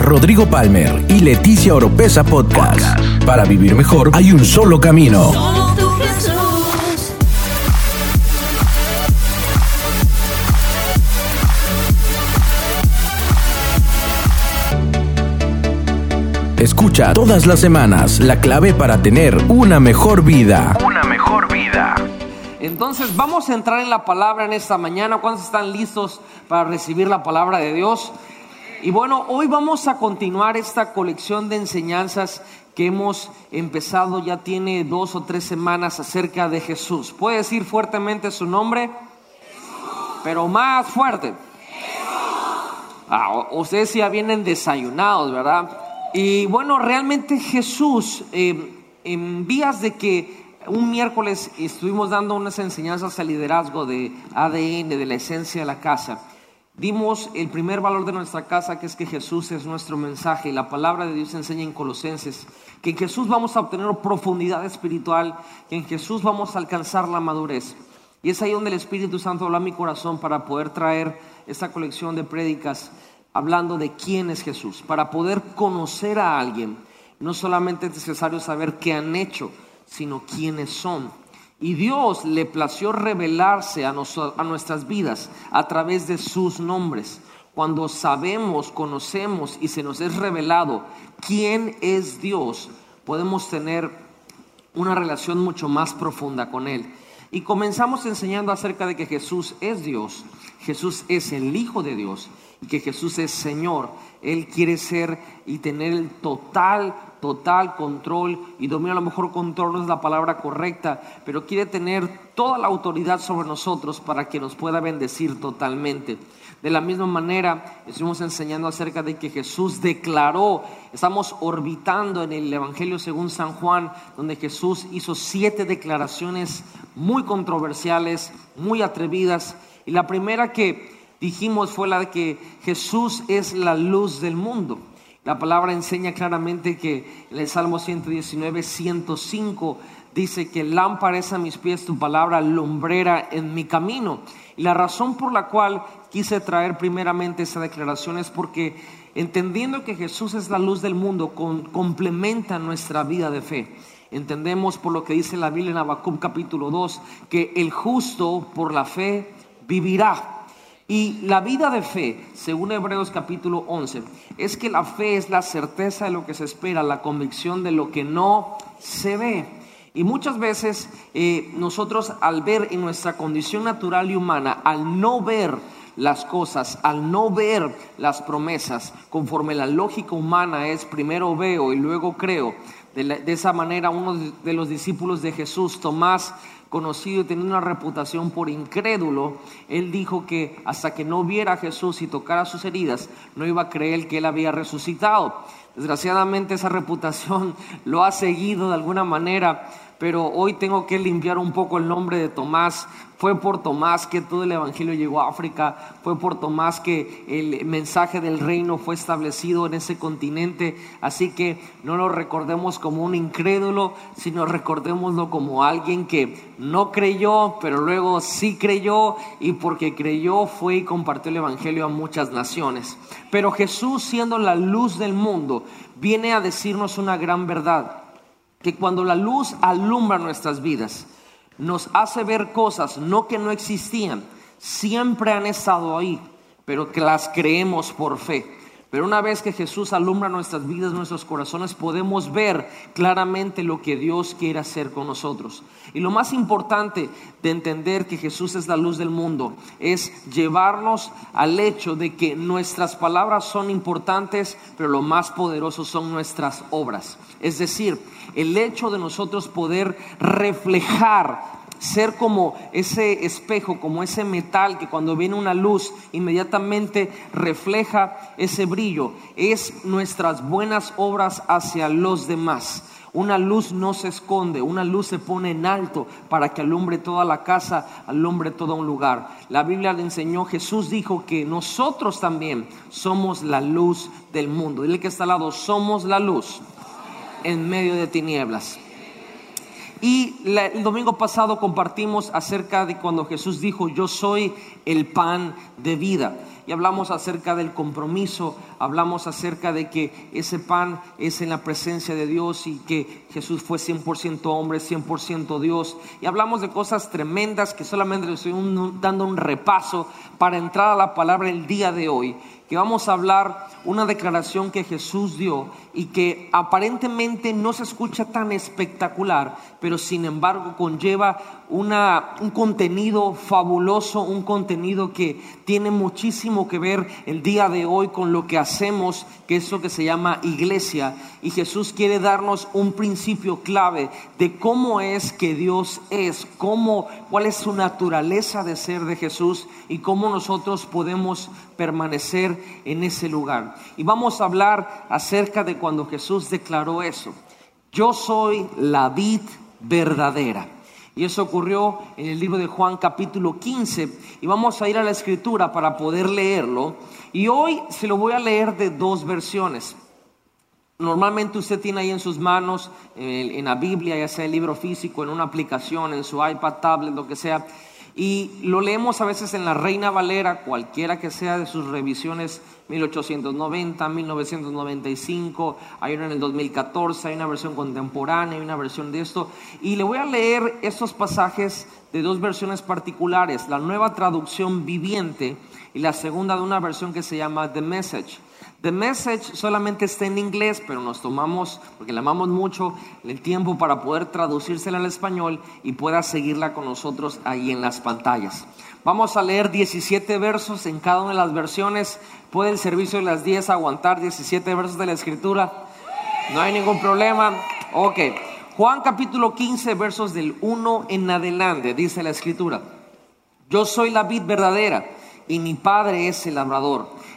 Rodrigo Palmer y Leticia Oropesa Podcast. Para vivir mejor hay un solo camino. Escucha todas las semanas la clave para tener una mejor vida. Una mejor vida. Entonces vamos a entrar en la palabra en esta mañana. ¿Cuántos están listos para recibir la palabra de Dios? Y bueno, hoy vamos a continuar esta colección de enseñanzas que hemos empezado, ya tiene dos o tres semanas acerca de Jesús. ¿Puede decir fuertemente su nombre? Pero más fuerte. Ah, ustedes ya vienen desayunados, ¿verdad? Y bueno, realmente Jesús, eh, en vías de que un miércoles estuvimos dando unas enseñanzas al liderazgo de ADN, de la esencia de la casa, dimos el primer valor de nuestra casa, que es que Jesús es nuestro mensaje. Y la palabra de Dios enseña en Colosenses que en Jesús vamos a obtener profundidad espiritual, que en Jesús vamos a alcanzar la madurez. Y es ahí donde el Espíritu Santo habla a mi corazón para poder traer esta colección de prédicas hablando de quién es Jesús. Para poder conocer a alguien, no solamente es necesario saber qué han hecho, sino quiénes son. Y Dios le plació revelarse a, a nuestras vidas a través de sus nombres. Cuando sabemos, conocemos y se nos es revelado quién es Dios, podemos tener una relación mucho más profunda con Él. Y comenzamos enseñando acerca de que Jesús es Dios, Jesús es el Hijo de Dios y que Jesús es Señor. Él quiere ser y tener el total, total control y dominio. A lo mejor control no es la palabra correcta, pero quiere tener toda la autoridad sobre nosotros para que nos pueda bendecir totalmente. De la misma manera, estuvimos enseñando acerca de que Jesús declaró, estamos orbitando en el Evangelio según San Juan, donde Jesús hizo siete declaraciones muy controversiales, muy atrevidas. Y la primera que dijimos fue la de que Jesús es la luz del mundo. La palabra enseña claramente que en el Salmo 119, 105 dice que lámpara es a mis pies tu palabra, lumbrera en mi camino. Y la razón por la cual quise traer primeramente esa declaración es porque entendiendo que Jesús es la luz del mundo, complementa nuestra vida de fe. Entendemos por lo que dice la Biblia en Habacuc capítulo 2, que el justo por la fe vivirá. Y la vida de fe, según Hebreos capítulo 11, es que la fe es la certeza de lo que se espera, la convicción de lo que no se ve. Y muchas veces eh, nosotros al ver en nuestra condición natural y humana, al no ver las cosas, al no ver las promesas, conforme la lógica humana es primero veo y luego creo, de, de esa manera uno de los discípulos de Jesús, Tomás, conocido y teniendo una reputación por incrédulo, él dijo que hasta que no viera a Jesús y tocara sus heridas, no iba a creer que él había resucitado. Desgraciadamente esa reputación lo ha seguido de alguna manera, pero hoy tengo que limpiar un poco el nombre de Tomás. Fue por Tomás que todo el Evangelio llegó a África, fue por Tomás que el mensaje del reino fue establecido en ese continente, así que no lo recordemos como un incrédulo, sino recordémoslo como alguien que no creyó, pero luego sí creyó y porque creyó fue y compartió el Evangelio a muchas naciones. Pero Jesús siendo la luz del mundo, viene a decirnos una gran verdad que cuando la luz alumbra nuestras vidas, nos hace ver cosas no que no existían, siempre han estado ahí, pero que las creemos por fe. Pero una vez que Jesús alumbra nuestras vidas, nuestros corazones, podemos ver claramente lo que Dios quiere hacer con nosotros. Y lo más importante de entender que Jesús es la luz del mundo es llevarnos al hecho de que nuestras palabras son importantes, pero lo más poderoso son nuestras obras. Es decir, el hecho de nosotros poder reflejar ser como ese espejo, como ese metal que cuando viene una luz inmediatamente refleja ese brillo. Es nuestras buenas obras hacia los demás. Una luz no se esconde, una luz se pone en alto para que alumbre toda la casa, alumbre todo un lugar. La Biblia le enseñó, Jesús dijo que nosotros también somos la luz del mundo. Dile que está al lado, somos la luz en medio de tinieblas. Y la- el domingo pasado compartimos acerca de cuando Jesús dijo, yo soy el pan de vida. y hablamos acerca del compromiso, hablamos acerca de que ese pan es en la presencia de Dios y que Jesús fue 100% hombre, 100% Dios. Y hablamos de cosas tremendas que solamente le estoy dando un repaso para entrar a la palabra el día de hoy que vamos a hablar una declaración que Jesús dio y que aparentemente no se escucha tan espectacular, pero sin embargo conlleva una, un contenido fabuloso, un contenido que tiene muchísimo que ver el día de hoy con lo que hacemos, que es lo que se llama iglesia. Y Jesús quiere darnos un principio clave de cómo es que Dios es, cómo, cuál es su naturaleza de ser de Jesús y cómo nosotros podemos permanecer en ese lugar. Y vamos a hablar acerca de cuando Jesús declaró eso. Yo soy la vid verdadera. Y eso ocurrió en el libro de Juan capítulo 15. Y vamos a ir a la escritura para poder leerlo. Y hoy se lo voy a leer de dos versiones. Normalmente usted tiene ahí en sus manos, en la Biblia, ya sea el libro físico, en una aplicación, en su iPad, tablet, lo que sea, y lo leemos a veces en la Reina Valera, cualquiera que sea de sus revisiones 1890, 1995, hay una en el 2014, hay una versión contemporánea, hay una versión de esto. Y le voy a leer estos pasajes de dos versiones particulares, la nueva traducción viviente y la segunda de una versión que se llama The Message. The Message solamente está en inglés, pero nos tomamos, porque le amamos mucho, el tiempo para poder traducírsela al español y pueda seguirla con nosotros ahí en las pantallas. Vamos a leer 17 versos en cada una de las versiones. ¿Puede el servicio de las 10 aguantar 17 versos de la escritura? No hay ningún problema. Ok. Juan capítulo 15, versos del 1 en adelante, dice la escritura. Yo soy la vid verdadera y mi padre es el labrador.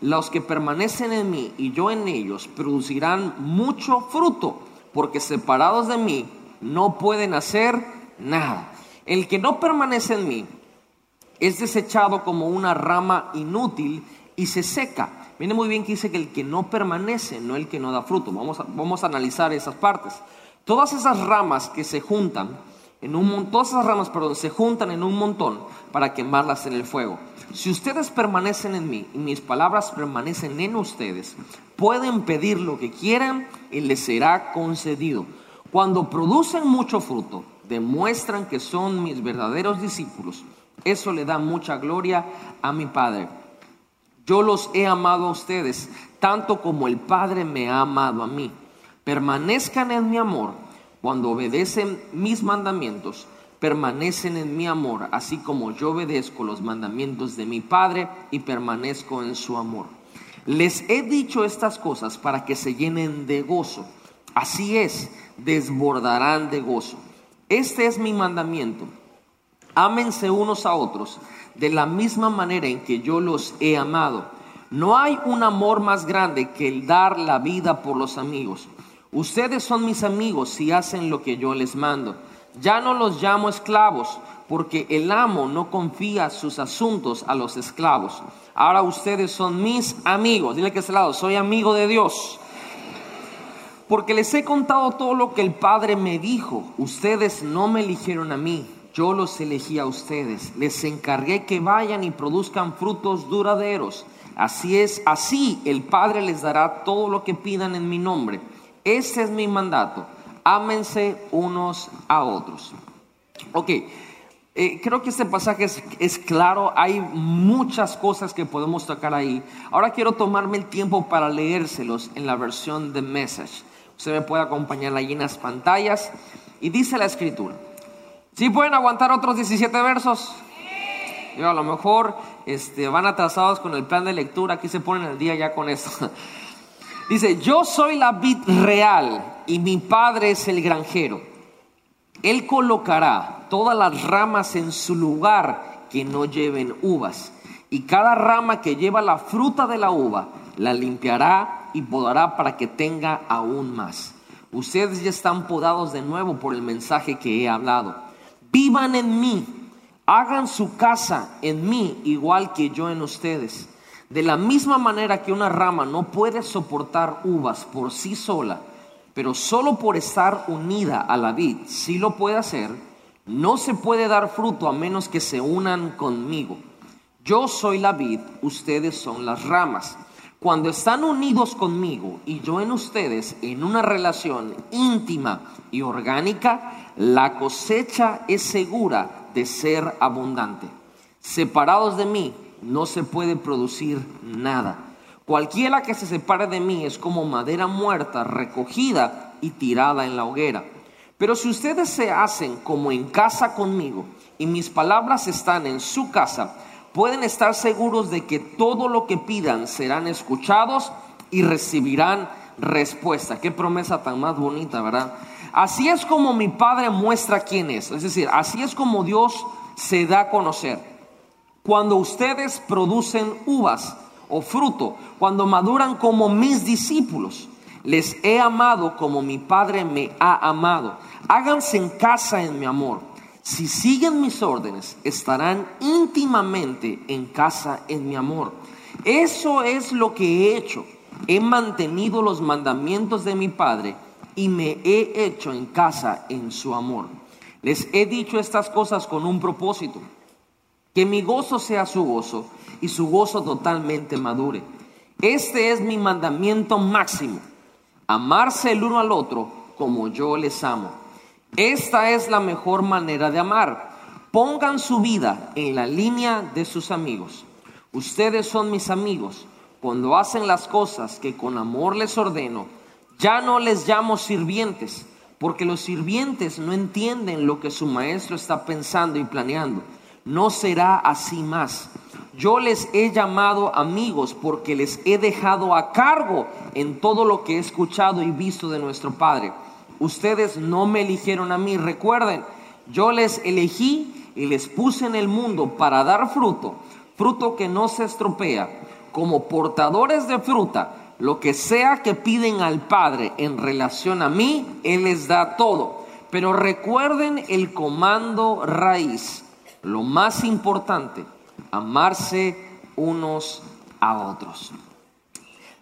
Los que permanecen en mí y yo en ellos producirán mucho fruto, porque separados de mí no pueden hacer nada. El que no permanece en mí es desechado como una rama inútil y se seca. Viene muy bien que dice que el que no permanece, no el que no da fruto. Vamos a, vamos a analizar esas partes. Todas esas ramas que se juntan en un todas esas ramas, perdón, se juntan en un montón para quemarlas en el fuego. Si ustedes permanecen en mí y mis palabras permanecen en ustedes, pueden pedir lo que quieran y les será concedido. Cuando producen mucho fruto, demuestran que son mis verdaderos discípulos. Eso le da mucha gloria a mi Padre. Yo los he amado a ustedes, tanto como el Padre me ha amado a mí. Permanezcan en mi amor. Cuando obedecen mis mandamientos, permanecen en mi amor, así como yo obedezco los mandamientos de mi Padre y permanezco en su amor. Les he dicho estas cosas para que se llenen de gozo. Así es, desbordarán de gozo. Este es mi mandamiento. Ámense unos a otros de la misma manera en que yo los he amado. No hay un amor más grande que el dar la vida por los amigos. Ustedes son mis amigos si hacen lo que yo les mando. Ya no los llamo esclavos, porque el amo no confía sus asuntos a los esclavos. Ahora ustedes son mis amigos. Dile que ese lado, soy amigo de Dios. Porque les he contado todo lo que el Padre me dijo. Ustedes no me eligieron a mí, yo los elegí a ustedes. Les encargué que vayan y produzcan frutos duraderos. Así es, así el Padre les dará todo lo que pidan en mi nombre. Ese es mi mandato ámense unos a otros. Ok, eh, creo que este pasaje es, claro, hay muchas cosas que podemos tocar ahí. Ahora quiero tomarme el tiempo para leérselos en la versión de Message. Usted me puede acompañar ahí en las pantallas y dice la escritura. ¿Sí pueden aguantar otros 17 versos? Yo, a lo mejor este, van atrasados con el plan de lectura, aquí se ponen el día ya con esto. Dice, yo soy la vid real y mi padre es el granjero. Él colocará todas las ramas en su lugar que no lleven uvas. Y cada rama que lleva la fruta de la uva, la limpiará y podará para que tenga aún más. Ustedes ya están podados de nuevo por el mensaje que he hablado. Vivan en mí, hagan su casa en mí igual que yo en ustedes. De la misma manera que una rama no puede soportar uvas por sí sola, pero solo por estar unida a la vid sí lo puede hacer, no se puede dar fruto a menos que se unan conmigo. Yo soy la vid, ustedes son las ramas. Cuando están unidos conmigo y yo en ustedes en una relación íntima y orgánica, la cosecha es segura de ser abundante. Separados de mí no se puede producir nada. Cualquiera que se separe de mí es como madera muerta recogida y tirada en la hoguera. Pero si ustedes se hacen como en casa conmigo y mis palabras están en su casa, pueden estar seguros de que todo lo que pidan serán escuchados y recibirán respuesta. Qué promesa tan más bonita, ¿verdad? Así es como mi Padre muestra quién es. Es decir, así es como Dios se da a conocer. Cuando ustedes producen uvas o fruto, cuando maduran como mis discípulos, les he amado como mi Padre me ha amado. Háganse en casa en mi amor. Si siguen mis órdenes, estarán íntimamente en casa en mi amor. Eso es lo que he hecho. He mantenido los mandamientos de mi Padre y me he hecho en casa en su amor. Les he dicho estas cosas con un propósito, que mi gozo sea su gozo y su gozo totalmente madure. Este es mi mandamiento máximo, amarse el uno al otro como yo les amo. Esta es la mejor manera de amar. Pongan su vida en la línea de sus amigos. Ustedes son mis amigos cuando hacen las cosas que con amor les ordeno. Ya no les llamo sirvientes, porque los sirvientes no entienden lo que su maestro está pensando y planeando. No será así más. Yo les he llamado amigos porque les he dejado a cargo en todo lo que he escuchado y visto de nuestro Padre ustedes no me eligieron a mí. Recuerden, yo les elegí y les puse en el mundo para dar fruto, fruto que no se estropea, como portadores de fruta. Lo que sea que piden al Padre en relación a mí, Él les da todo. Pero recuerden el comando raíz, lo más importante, amarse unos a otros.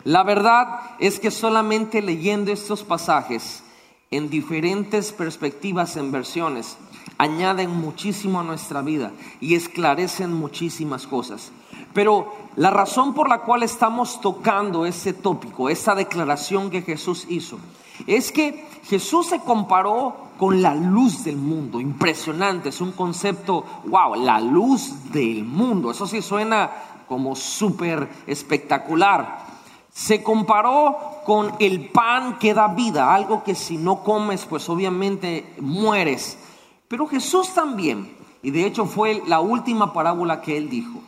La verdad es que solamente leyendo estos pasajes en diferentes perspectivas, en versiones, añaden muchísimo a nuestra vida y esclarecen muchísimas cosas. Pero la razón por la cual estamos tocando ese tópico, esa declaración que Jesús hizo, es que Jesús se comparó con la luz del mundo. Impresionante, es un concepto, wow, la luz del mundo. Eso sí suena como súper espectacular. Se comparó con el pan que da vida, algo que si no comes, pues obviamente mueres. Pero Jesús también, y de hecho fue la última parábola que él dijo,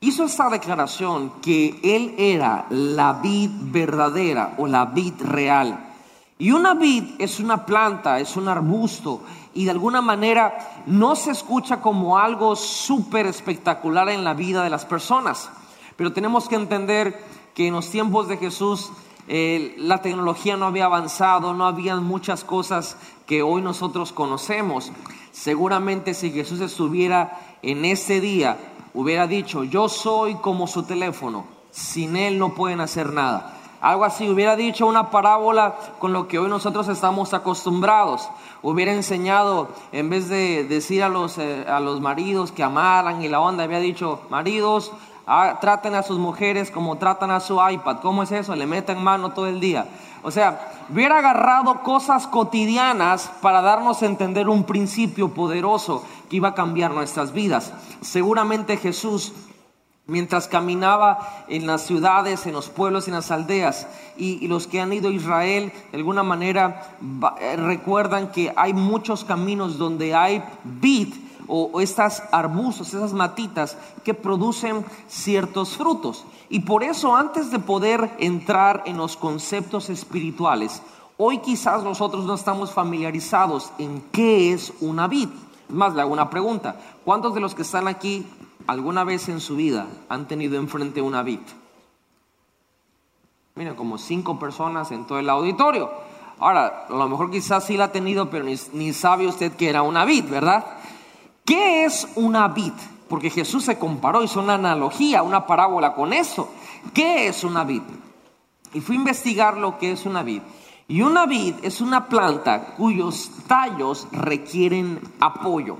hizo esta declaración que él era la vid verdadera o la vid real. Y una vid es una planta, es un arbusto, y de alguna manera no se escucha como algo súper espectacular en la vida de las personas. Pero tenemos que entender que en los tiempos de Jesús eh, la tecnología no había avanzado, no había muchas cosas que hoy nosotros conocemos. Seguramente si Jesús estuviera en ese día, hubiera dicho, yo soy como su teléfono, sin él no pueden hacer nada. Algo así, hubiera dicho una parábola con lo que hoy nosotros estamos acostumbrados. Hubiera enseñado, en vez de decir a los, eh, a los maridos que amaran y la onda, había dicho, maridos, Ah, traten a sus mujeres como tratan a su iPad. ¿Cómo es eso? Le meten mano todo el día. O sea, hubiera agarrado cosas cotidianas para darnos a entender un principio poderoso que iba a cambiar nuestras vidas. Seguramente Jesús mientras caminaba en las ciudades, en los pueblos, en las aldeas, y, los que han ido a Israel, de alguna manera eh, recuerdan que hay muchos caminos donde hay vid o, estas arbustos, esas matitas que producen ciertos frutos. Y por eso antes de poder entrar en los conceptos espirituales, hoy quizás nosotros no estamos familiarizados en qué es una vid. Más, le hago una pregunta. ¿Cuántos de los que están aquí alguna vez en su vida han tenido enfrente una vid? Mira, como cinco personas en todo el auditorio. Ahora, a lo mejor quizás sí la ha tenido, pero ni, ni sabe usted que era una vid, ¿verdad? ¿Qué es una vid? Porque Jesús se comparó, hizo una analogía, una parábola con eso. ¿Qué es una vid? Y fui a investigar lo que es una vid. Y una vid es una planta cuyos tallos requieren apoyo.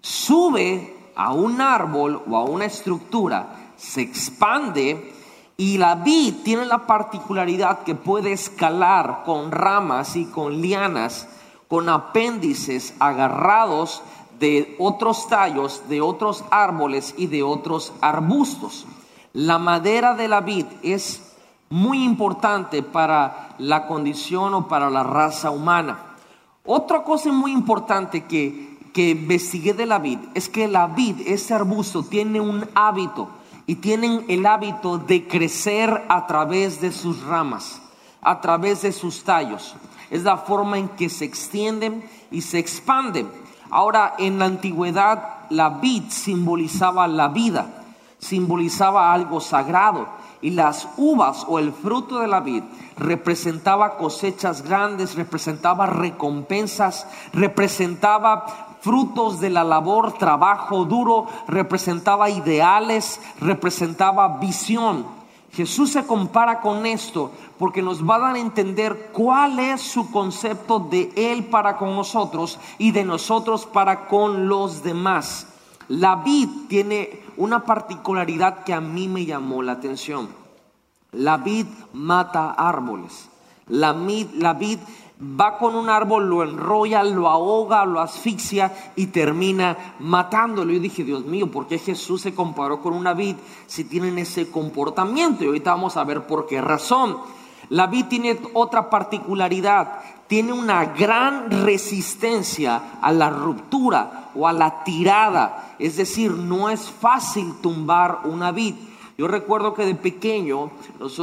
Sube a un árbol o a una estructura, se expande y la vid tiene la particularidad que puede escalar con ramas y con lianas, con apéndices agarrados de otros tallos, de otros árboles y de otros arbustos. La madera de la vid es muy importante para la condición o para la raza humana. Otra cosa muy importante que, que investigué de la vid es que la vid, ese arbusto, tiene un hábito y tienen el hábito de crecer a través de sus ramas, a través de sus tallos. Es la forma en que se extienden y se expanden. Ahora, en la antigüedad, la vid simbolizaba la vida, simbolizaba algo sagrado. Y las uvas o el fruto de la vid representaba cosechas grandes, representaba recompensas, representaba frutos de la labor, trabajo duro, representaba ideales, representaba visión. Jesús se compara con esto porque nos va a dar a entender cuál es su concepto de Él para con nosotros y de nosotros para con los demás. La vid tiene una particularidad que a mí me llamó la atención. La vid mata árboles. La, vid va con un árbol, lo enrolla, lo ahoga, lo asfixia y termina matándolo. Y dije, Dios mío, ¿por qué Jesús se comparó con una vid si tienen ese comportamiento? Y ahorita vamos a ver por qué razón. La vid tiene otra particularidad, tiene una gran resistencia a la ruptura o a la tirada, es decir, no es fácil tumbar una vid. Yo recuerdo que de pequeño,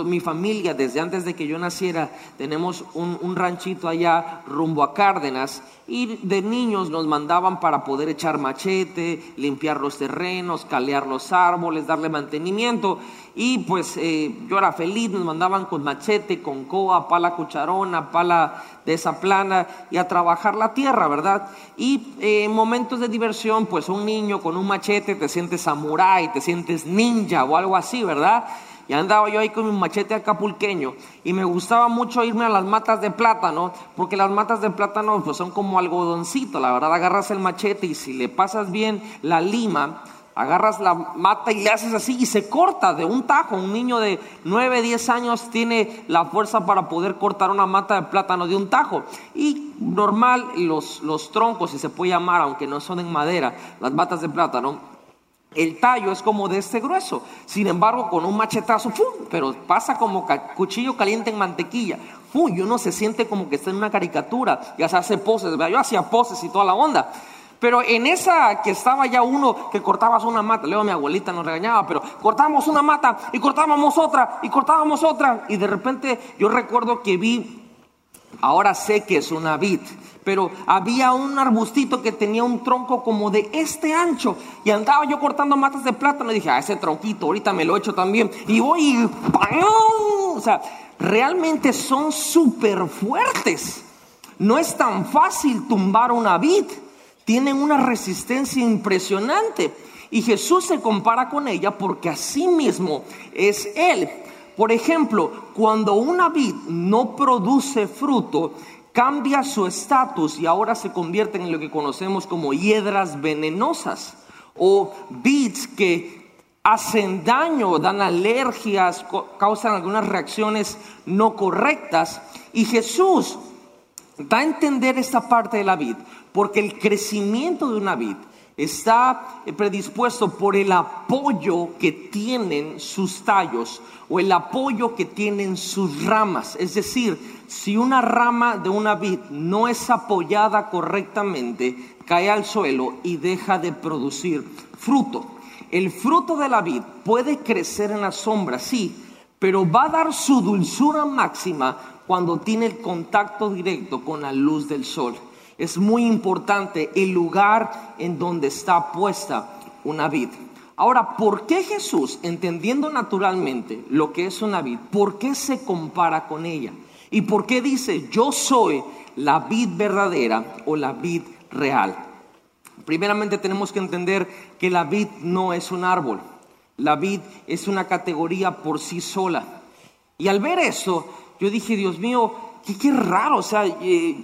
mi familia, desde antes de que yo naciera, tenemos un, ranchito allá rumbo a Cárdenas y de niños nos mandaban para poder echar machete, limpiar los terrenos, calear los árboles, darle mantenimiento. Y pues eh, yo era feliz, nos mandaban con machete, con coa, pala cucharona, pala de esa plana y a trabajar la tierra, ¿verdad? Y eh, en momentos de diversión, pues un niño con un machete te sientes samurái, te sientes ninja o algo así, ¿verdad? Y andaba yo ahí con mi machete acapulqueño y me gustaba mucho irme a las matas de plátano, porque las matas de plátano pues son como algodoncito, la verdad, agarras el machete y si le pasas bien la lima, agarras la mata y le haces así y se corta de un tajo. Un niño de 9, 10 años tiene la fuerza para poder cortar una mata de plátano de un tajo. Y normal, los, los troncos, si se puede llamar, aunque no son en madera, las matas de plátano, el tallo es como de este grueso. Sin embargo, con un machetazo, ¡fum! pero pasa como cuchillo caliente en mantequilla. ¡Fum! Y uno se siente como que está en una caricatura. Ya se hace poses. Yo hacía poses y toda la onda. Pero en esa que estaba ya uno que cortabas una mata, luego mi abuelita nos regañaba, pero cortábamos una mata y cortábamos otra y cortábamos otra. Y de repente yo recuerdo que vi, ahora sé que es una vid, pero había un arbustito que tenía un tronco como de este ancho y andaba yo cortando matas de plátano y dije, ah, ese tronquito, ahorita me lo echo también. Y voy y O sea, realmente son súper fuertes. No es tan fácil tumbar una vid tienen una resistencia impresionante. Y Jesús se compara con ella porque así mismo es Él. Por ejemplo, cuando una vid no produce fruto, cambia su estatus y ahora se convierten en lo que conocemos como hiedras venenosas o vids que hacen daño, dan alergias, causan algunas reacciones no correctas. Y Jesús da a entender esta parte de la vid porque el crecimiento de una vid está predispuesto por el apoyo que tienen sus tallos o el apoyo que tienen sus ramas. Es decir, si una rama de una vid no es apoyada correctamente, cae al suelo y deja de producir fruto. El fruto de la vid puede crecer en la sombra, sí, pero va a dar su dulzura máxima cuando tiene el contacto directo con la luz del sol es muy importante el lugar en donde está puesta una vid. Ahora, ¿por qué Jesús, entendiendo naturalmente lo que es una vid, por qué se compara con ella? ¿Y por qué dice, yo soy la vid verdadera o la vid real? Primeramente tenemos que entender que la vid no es un árbol. La vid es una categoría por sí sola. Y al ver eso, yo dije, Dios mío, qué, raro. O sea, eh,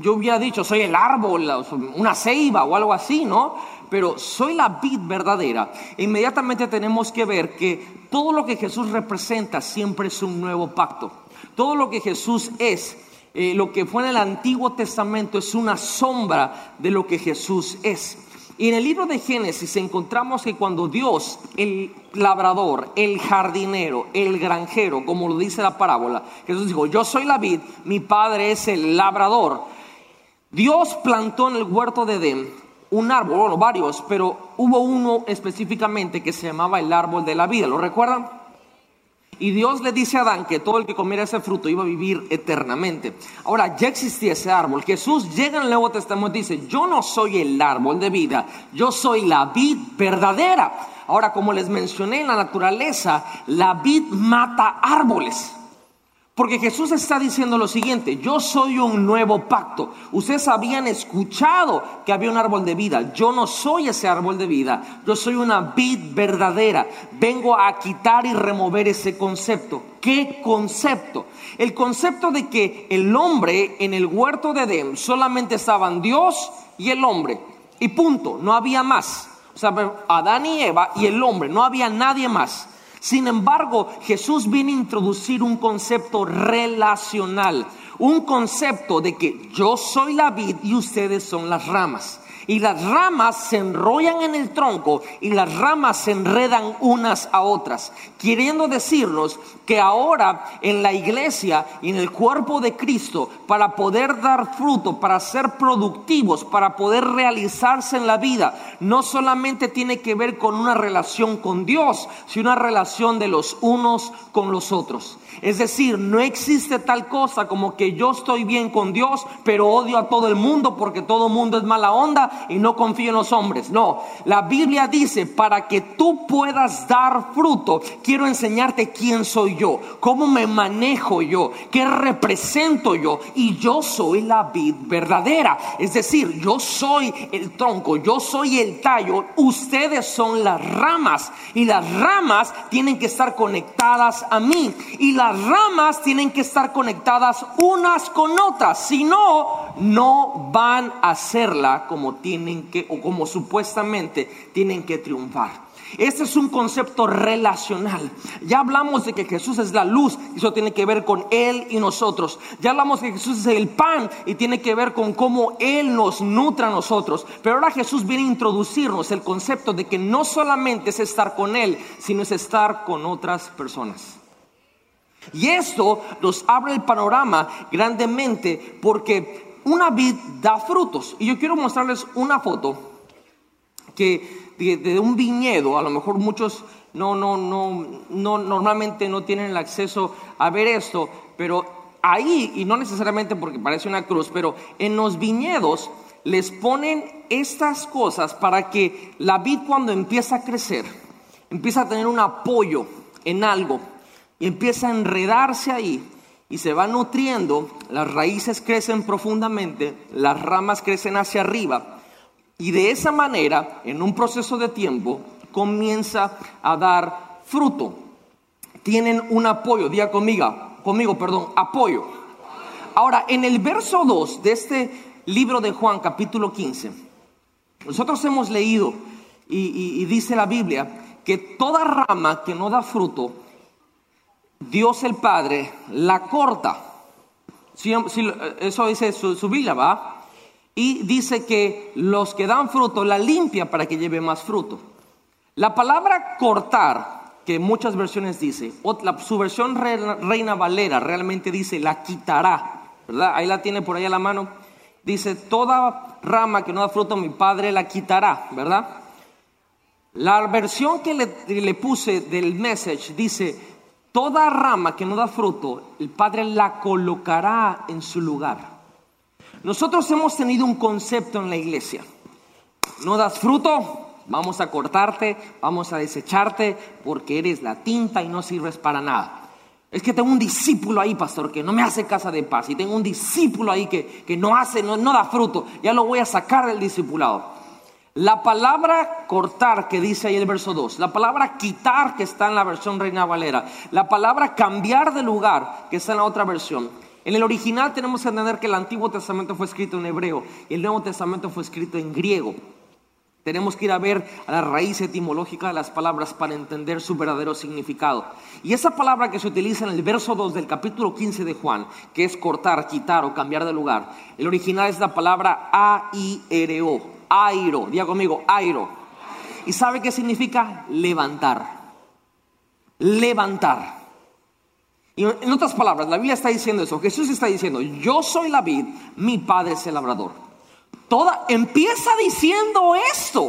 yo hubiera dicho, soy el árbol, una ceiba o algo así, ¿no? Pero soy la vid verdadera. Inmediatamente tenemos que ver que todo lo que Jesús representa siempre es un nuevo pacto. Todo lo que Jesús es, eh, lo que fue en el Antiguo Testamento es una sombra de lo que Jesús es. Y en el libro de Génesis encontramos que cuando Dios, el labrador, el jardinero, el granjero, como lo dice la parábola, Jesús dijo, yo soy la vid, mi padre es el labrador. Dios plantó en el huerto de Edén un árbol, bueno, varios, pero hubo uno específicamente que se llamaba el árbol de la vida, ¿lo recuerdan? Y Dios le dice a Adán que todo el que comiera ese fruto iba a vivir eternamente. Ahora, ya existía ese árbol. Jesús llega en el Nuevo Testamento y dice, yo no soy el árbol de vida, yo soy la vid verdadera. Ahora, como les mencioné en la naturaleza, la vid mata árboles. Porque Jesús está diciendo lo siguiente, yo soy un nuevo pacto. Ustedes habían escuchado que había un árbol de vida. Yo no soy ese árbol de vida. Yo soy una vid verdadera. Vengo a quitar y remover ese concepto. ¿Qué concepto? El concepto de que el hombre en el huerto de Edén solamente estaban Dios y el hombre. Y punto, no había más. O sea, Adán y Eva y el hombre, no había nadie más. Sin embargo, Jesús viene a introducir un concepto relacional, un concepto de que yo soy la vid y ustedes son las ramas y las ramas se enrollan en el tronco y las ramas se enredan unas a otras, queriendo decirnos que ahora en la iglesia y en el cuerpo de Cristo, para poder dar fruto, para ser productivos, para poder realizarse en la vida, no solamente tiene que ver con una relación con Dios, sino una relación de los unos con los otros. Es decir, no existe tal cosa como que yo estoy bien con Dios, pero odio a todo el mundo porque todo el mundo es mala onda y no confío en los hombres. No, la Biblia dice, para que tú puedas dar fruto, quiero enseñarte quién soy yo, cómo me manejo yo, qué represento yo. Y yo soy la vid verdadera. Es decir, yo soy el tronco, yo soy el tallo, ustedes son las ramas. Y las ramas tienen que estar conectadas a mí. Y las ramas tienen que estar conectadas unas con otras, si no, no van a hacerla como tienen que o como supuestamente tienen que triunfar. Este es un concepto relacional. Ya hablamos de que Jesús es la luz y eso tiene que ver con Él y nosotros. Ya hablamos de que Jesús es el pan y tiene que ver con cómo Él nos nutre a nosotros. Pero ahora Jesús viene a introducirnos el concepto de que no solamente es estar con Él, sino es estar con otras personas. Y esto nos abre el panorama grandemente porque una vid da frutos. Y yo quiero mostrarles una foto que de, un viñedo, a lo mejor muchos no, no, no, no, normalmente no tienen el acceso a ver esto, pero ahí, y no necesariamente porque parece una cruz, pero en los viñedos les ponen estas cosas para que la vid cuando empieza a crecer, empieza a tener un apoyo en algo y empieza a enredarse ahí y se va nutriendo, las raíces crecen profundamente, las ramas crecen hacia arriba y de esa manera, en un proceso de tiempo, comienza a dar fruto. Tienen un apoyo, diga conmigo, conmigo, perdón, apoyo. Ahora, en el verso 2 de este libro de Juan, capítulo 15, nosotros hemos leído y, y dice la Biblia que toda rama que no da fruto, Dios el Padre la corta. eso dice su, Biblia, ¿va? Y dice que los que dan fruto la limpia para que lleve más fruto. La palabra cortar, que muchas versiones dice, su versión Reina Valera realmente dice la quitará, ¿verdad? Ahí la tiene por ahí a la mano. Dice, toda rama que no da fruto mi Padre la quitará, ¿verdad? La versión que le, le puse del message dice, Toda rama que no da fruto, el Padre la colocará en su lugar. Nosotros hemos tenido un concepto en la iglesia. No das fruto, vamos a cortarte, vamos a desecharte porque eres la tinta y no sirves para nada. Es que tengo un discípulo ahí, pastor, que no me hace casa de paz. Y tengo un discípulo ahí que, que no hace, no, no da fruto. Ya lo voy a sacar del discipulado. La palabra cortar que dice ahí el verso 2, la palabra quitar que está en la versión Reina Valera, la palabra cambiar de lugar que está en la otra versión. En el original tenemos que entender que el Antiguo Testamento fue escrito en hebreo y el Nuevo Testamento fue escrito en griego. Tenemos que ir a ver a la raíz etimológica de las palabras para entender su verdadero significado. Y esa palabra que se utiliza en el verso 2 del capítulo 15 de Juan, que es cortar, quitar o cambiar de lugar, el original es la palabra A-I-R-O airo, diga conmigo, airo. ¿Y sabe qué significa? Levantar. Levantar. Y en otras palabras, la Biblia está diciendo eso. Jesús está diciendo, yo soy la vid, mi padre es el labrador. Toda, empieza diciendo esto.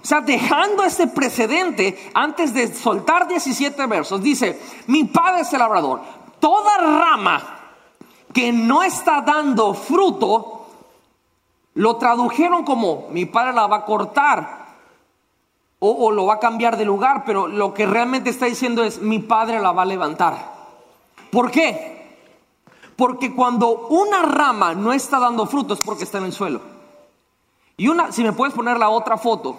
O sea, dejando ese precedente antes de soltar 17 versos. Dice, mi padre es el labrador. Toda rama que no está dando fruto, lo tradujeron como mi padre la va a cortar o, lo va a cambiar de lugar, pero lo que realmente está diciendo es mi padre la va a levantar. ¿Por qué? Porque cuando una rama no está dando frutos es porque está en el suelo. Y una, si me puedes poner la otra foto,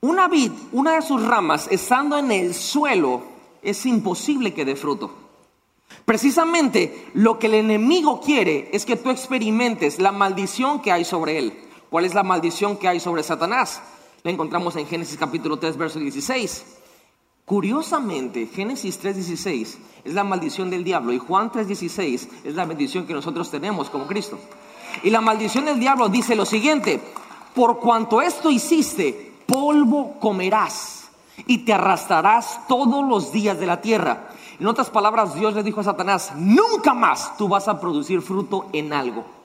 una vid, una de sus ramas estando en el suelo, es imposible que dé fruto. Precisamente lo que el enemigo quiere es que tú experimentes la maldición que hay sobre él. ¿Cuál es la maldición que hay sobre Satanás? La encontramos en Génesis capítulo 3, verso 16. Curiosamente, Génesis 3:16 es la maldición del diablo y Juan 3:16 es la bendición que nosotros tenemos como Cristo. Y la maldición del diablo dice lo siguiente, por cuanto esto hiciste, polvo comerás y te arrastrarás todos los días de la tierra. En otras palabras, Dios le dijo a Satanás, nunca más tú vas a producir fruto en algo.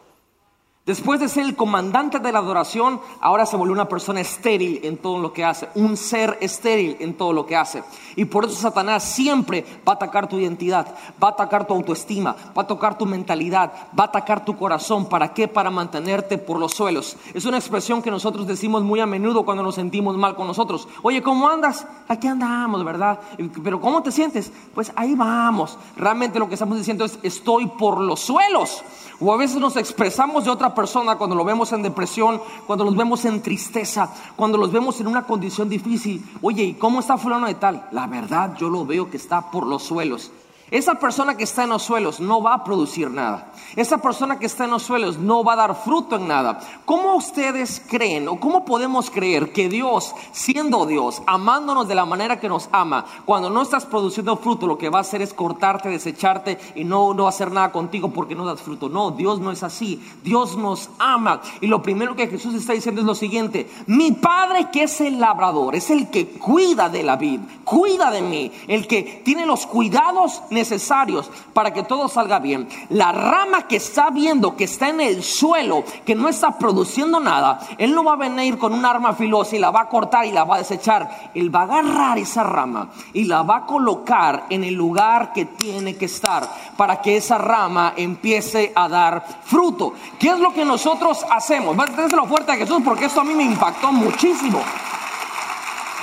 Después de ser el comandante de la adoración, ahora se volvió una persona estéril en todo lo que hace, un ser estéril en todo lo que hace. Y por eso Satanás siempre va a atacar tu identidad, va a atacar tu autoestima, va a tocar tu mentalidad, va a atacar tu corazón. ¿Para qué? Para mantenerte por los suelos. Es una expresión que nosotros decimos muy a menudo cuando nos sentimos mal con nosotros. Oye, ¿cómo andas? Aquí andamos, ¿verdad? Pero ¿cómo te sientes? Pues ahí vamos. Realmente lo que estamos diciendo es estoy por los suelos. O a veces nos expresamos de otra persona cuando lo vemos en depresión, cuando los vemos en tristeza, cuando los vemos en una condición difícil. Oye, ¿y cómo está fulano de tal? La verdad yo lo veo que está por los suelos. Esa persona que está en los suelos no va a producir nada. Esa persona que está en los suelos no va a dar fruto en nada. ¿Cómo ustedes creen o cómo podemos creer que Dios, siendo Dios, amándonos de la manera que nos ama, cuando no estás produciendo fruto, lo que va a hacer es cortarte, desecharte y no, no hacer nada contigo porque no das fruto? No, Dios no es así. Dios nos ama. Y lo primero que Jesús está diciendo es lo siguiente. Mi Padre que es el labrador, es el que cuida de la vid, cuida de mí, el que tiene los cuidados necesarios para que todo salga bien. La rama que está viendo que está en el suelo, que no está produciendo nada, él no va a venir con un arma filosa y la va a cortar y la va a desechar. Él va a agarrar esa rama y la va a colocar en el lugar que tiene que estar para que esa rama empiece a dar fruto. ¿Qué es lo que nosotros hacemos? lo fuerte a Jesús porque esto a mí me impactó muchísimo.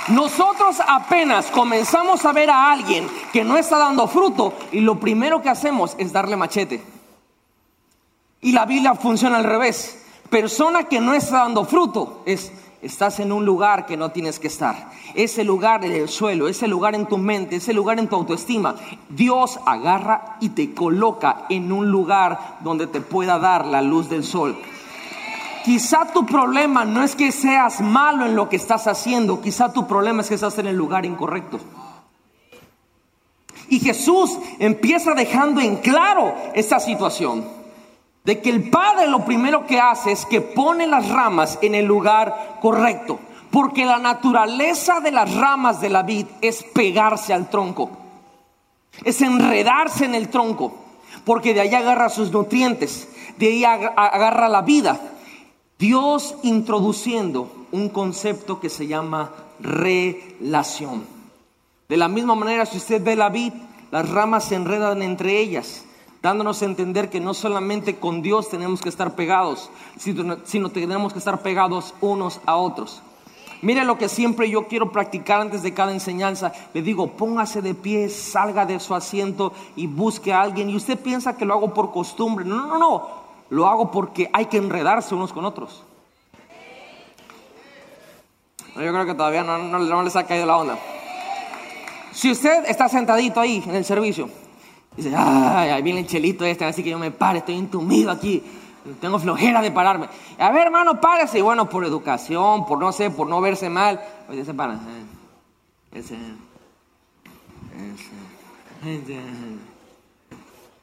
Nosotros apenas comenzamos a ver a alguien que no está dando fruto y lo primero que hacemos es darle machete. Y la Biblia funciona al revés. Persona que no está dando fruto es estás en un lugar que no tienes que estar. Ese lugar en el suelo, ese lugar en tu mente, ese lugar en tu autoestima. Dios agarra y te coloca en un lugar donde te pueda dar la luz del sol. Quizá tu problema no es que seas malo en lo que estás haciendo, quizá tu problema es que estás en el lugar incorrecto. Y Jesús empieza dejando en claro esta situación, de que el Padre lo primero que hace es que pone las ramas en el lugar correcto, porque la naturaleza de las ramas de la vid es pegarse al tronco, es enredarse en el tronco, porque de ahí agarra sus nutrientes, de ahí agarra la vida. Dios introduciendo un concepto que se llama relación. De la misma manera, si usted ve la vid, las ramas se enredan entre ellas, dándonos a entender que no solamente con Dios tenemos que estar pegados, sino, tenemos que estar pegados unos a otros. Mire lo que siempre yo quiero practicar antes de cada enseñanza. Le digo, póngase de pie, salga de su asiento y busque a alguien. Y usted piensa que lo hago por costumbre. No, no, no. Lo hago porque hay que enredarse unos con otros. Yo creo que todavía no, no, no les ha caído la onda. Si usted está sentadito ahí en el servicio, dice, ay, ahí viene el chelito este, así que yo me pare, estoy entumido aquí, tengo flojera de pararme. A ver, hermano, párese. Y bueno, por educación, por no sé, por no verse mal, pues ya se para. Ese, ese, ese,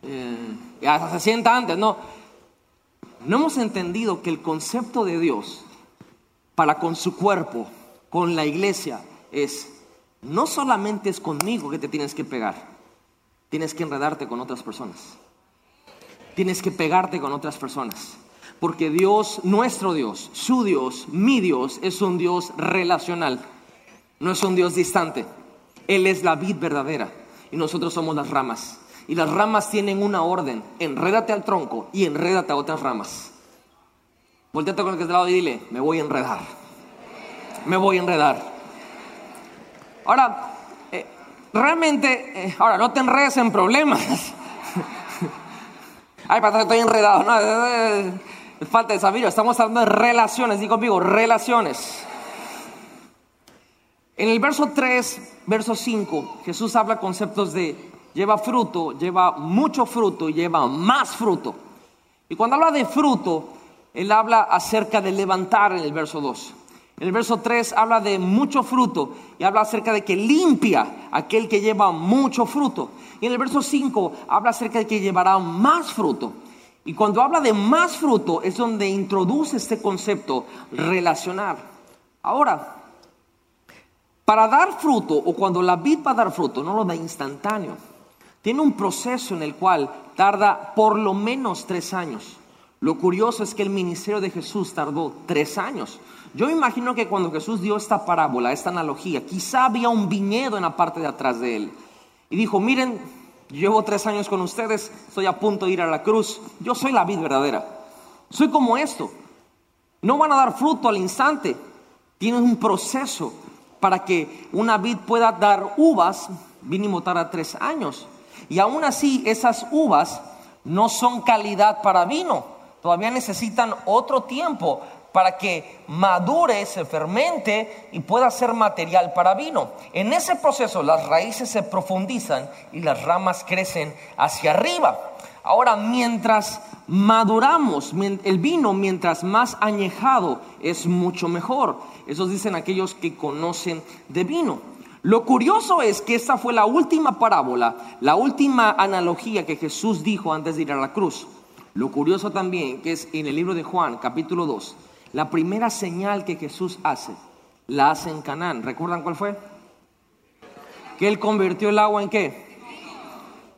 eh, y hasta se sienta antes, ¿no? No hemos entendido que el concepto de Dios para con su cuerpo, con la iglesia, es no solamente es conmigo que te tienes que pegar, tienes que enredarte con otras personas. Tienes que pegarte con otras personas. Porque Dios, nuestro Dios, su Dios, mi Dios, es un Dios relacional. No es un Dios distante. Él es la vid verdadera y nosotros somos las ramas. Y las ramas tienen una orden. Enrédate al tronco y enrédate a otras ramas. Volteate con el que está al lado y dile, me voy a enredar. Me voy a enredar. Ahora, eh, realmente, eh, ahora no te enredes en problemas. Ay, para estoy enredado. Falta de sabiduría. Estamos hablando de relaciones. Digo conmigo, relaciones. En el verso 3, verso 5, Jesús habla conceptos de lleva fruto, lleva mucho fruto lleva más fruto. Y cuando habla de fruto, él habla acerca de levantar en el verso 2. En el verso 3 habla de mucho fruto y habla acerca de que limpia aquel que lleva mucho fruto. Y en el verso 5 habla acerca de que llevará más fruto. Y cuando habla de más fruto es donde introduce este concepto relacional. Ahora, para dar fruto o cuando la vid va a dar fruto, no lo da instantáneo. Tiene un proceso en el cual tarda por lo menos tres años. Lo curioso es que el ministerio de Jesús tardó tres años. Yo imagino que cuando Jesús dio esta parábola, esta analogía, quizá había un viñedo en la parte de atrás de él. Y dijo, miren, llevo tres años con ustedes, estoy a punto de ir a la cruz, yo soy la vid verdadera. Soy como esto. No van a dar fruto al instante. Tienen un proceso para que una vid pueda dar uvas, mínimo tarda tres años. Y aún así, esas uvas no son calidad para vino. Todavía necesitan otro tiempo para que madure, se fermente y pueda ser material para vino. En ese proceso las raíces se profundizan y las ramas crecen hacia arriba. Ahora, mientras maduramos, el vino mientras más añejado es mucho mejor. Eso dicen aquellos que conocen de vino. Lo curioso es que esta fue la última parábola, la última analogía que Jesús dijo antes de ir a la cruz. Lo curioso también que es en el libro de Juan, capítulo 2, la primera señal que Jesús hace, la hace en Canaán. ¿Recuerdan cuál fue? Que él convirtió el agua en qué?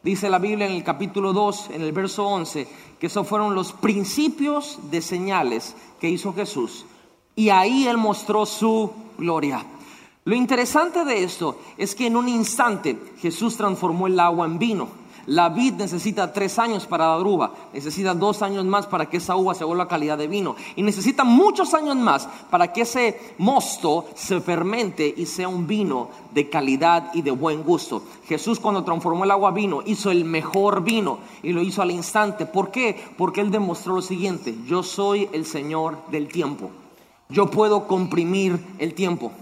Dice la Biblia en el capítulo 2, en el verso 11, que esos fueron los principios de señales que hizo Jesús. Y ahí él mostró su gloria. Lo interesante de esto es que en un instante Jesús transformó el agua en vino. La vid necesita tres años para dar uva, necesita dos años más para que esa uva se vuelva calidad de vino y necesita muchos años más para que ese mosto se fermente y sea un vino de calidad y de buen gusto. Jesús cuando transformó el agua a vino hizo el mejor vino y lo hizo al instante. ¿Por qué? Porque él demostró lo siguiente, yo soy el Señor del tiempo. Yo puedo comprimir el tiempo.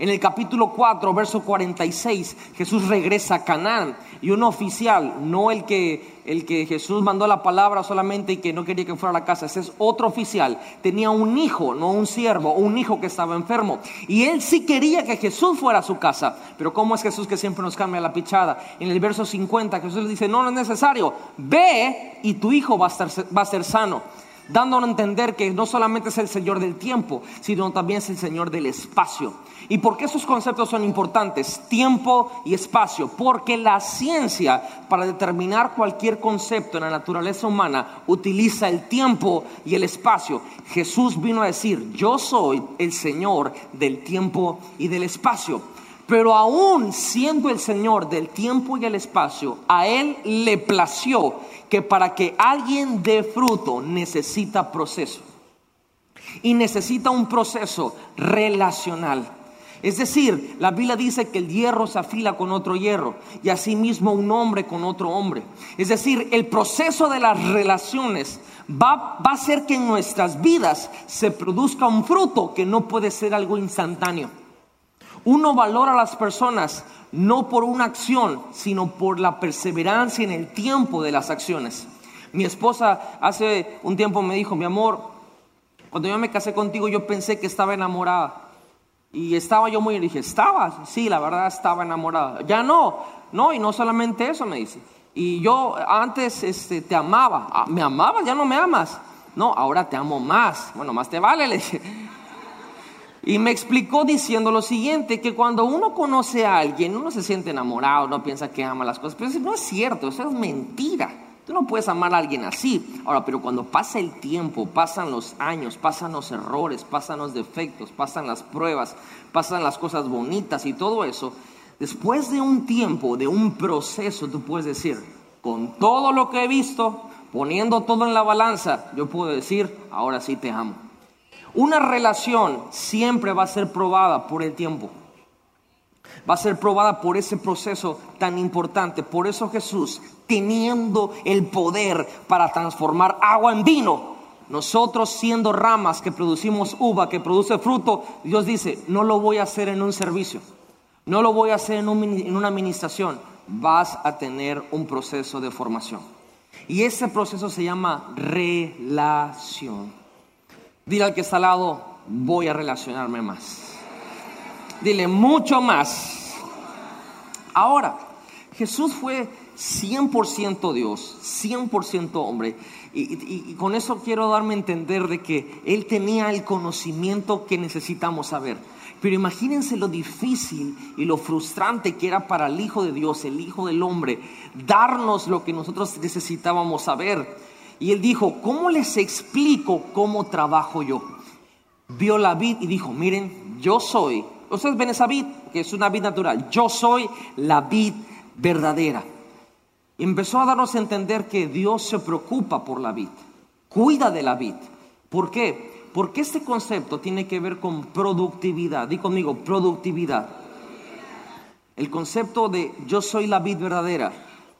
En el capítulo 4, verso 46, Jesús regresa a Canaán y un oficial, no el que, el que Jesús mandó la palabra solamente y que no quería que fuera a la casa, ese es otro oficial, tenía un hijo, no un siervo, un hijo que estaba enfermo. Y él sí quería que Jesús fuera a su casa, pero ¿cómo es Jesús que siempre nos cambia la pichada? En el verso 50 Jesús le dice, no, no es necesario, ve y tu hijo va a, estar, va a ser sano dándonos a entender que no solamente es el Señor del tiempo, sino también es el Señor del espacio. ¿Y por qué esos conceptos son importantes? Tiempo y espacio. Porque la ciencia, para determinar cualquier concepto en la naturaleza humana, utiliza el tiempo y el espacio. Jesús vino a decir, yo soy el Señor del tiempo y del espacio. Pero aún siendo el Señor del tiempo y el espacio, a Él le plació que para que alguien dé fruto necesita proceso. y necesita un proceso relacional. Es decir, la Biblia dice que el hierro se afila con otro hierro y asimismo un hombre con otro hombre. Es decir, el proceso de las relaciones va, va a hacer que en nuestras vidas se produzca un fruto que no puede ser algo instantáneo. Uno valora a las personas no por una acción, sino por la perseverancia en el tiempo de las acciones. Mi esposa hace un tiempo me dijo, mi amor, cuando yo me casé contigo yo pensé que estaba enamorada. Y estaba yo muy, dije, ¿estaba? Sí, la verdad estaba enamorada. Ya no, no, y no solamente eso me dice. Y yo antes este, te amaba, ah, me amabas, ya no me amas. No, ahora te amo más. Bueno, más te vale, le dije. Y me explicó diciendo lo siguiente, que cuando uno conoce a alguien, uno se siente enamorado, no piensa que ama las cosas, pero no es cierto, eso es mentira. Tú no puedes amar a alguien así. Ahora, pero cuando pasa el tiempo, pasan los años, pasan los errores, pasan los defectos, pasan las pruebas, pasan las cosas bonitas y todo eso, después de un tiempo, de un proceso, tú puedes decir, con todo lo que he visto, poniendo todo en la balanza, yo puedo decir, ahora sí te amo. Una relación siempre va a ser probada por el tiempo. Va a ser probada por ese proceso tan importante. Por eso Jesús, teniendo el poder para transformar agua en vino, nosotros siendo ramas que producimos uva, que produce fruto, Dios dice, no lo voy a hacer en un servicio, no lo voy a hacer en, en una administración, vas a tener un proceso de formación. Y ese proceso se llama relación. Dile al que está al lado, voy a relacionarme más. Dile, mucho más. Ahora, Jesús fue 100% Dios, 100% hombre. Y, y, con eso quiero darme a entender de que Él tenía el conocimiento que necesitamos saber. Pero imagínense lo difícil y lo frustrante que era para el Hijo de Dios, el Hijo del Hombre, darnos lo que nosotros necesitábamos saber. Y Él dijo, ¿cómo les explico cómo trabajo yo? Vio la vid y dijo, miren, yo soy ustedes ven esa vid, que es una vid natural. Yo soy la vid verdadera. Empezó a darnos a entender que Dios se preocupa por la vid, cuida de la vid. ¿Por qué? Porque este concepto tiene que ver con productividad. Di conmigo, productividad. El concepto de yo soy la vid verdadera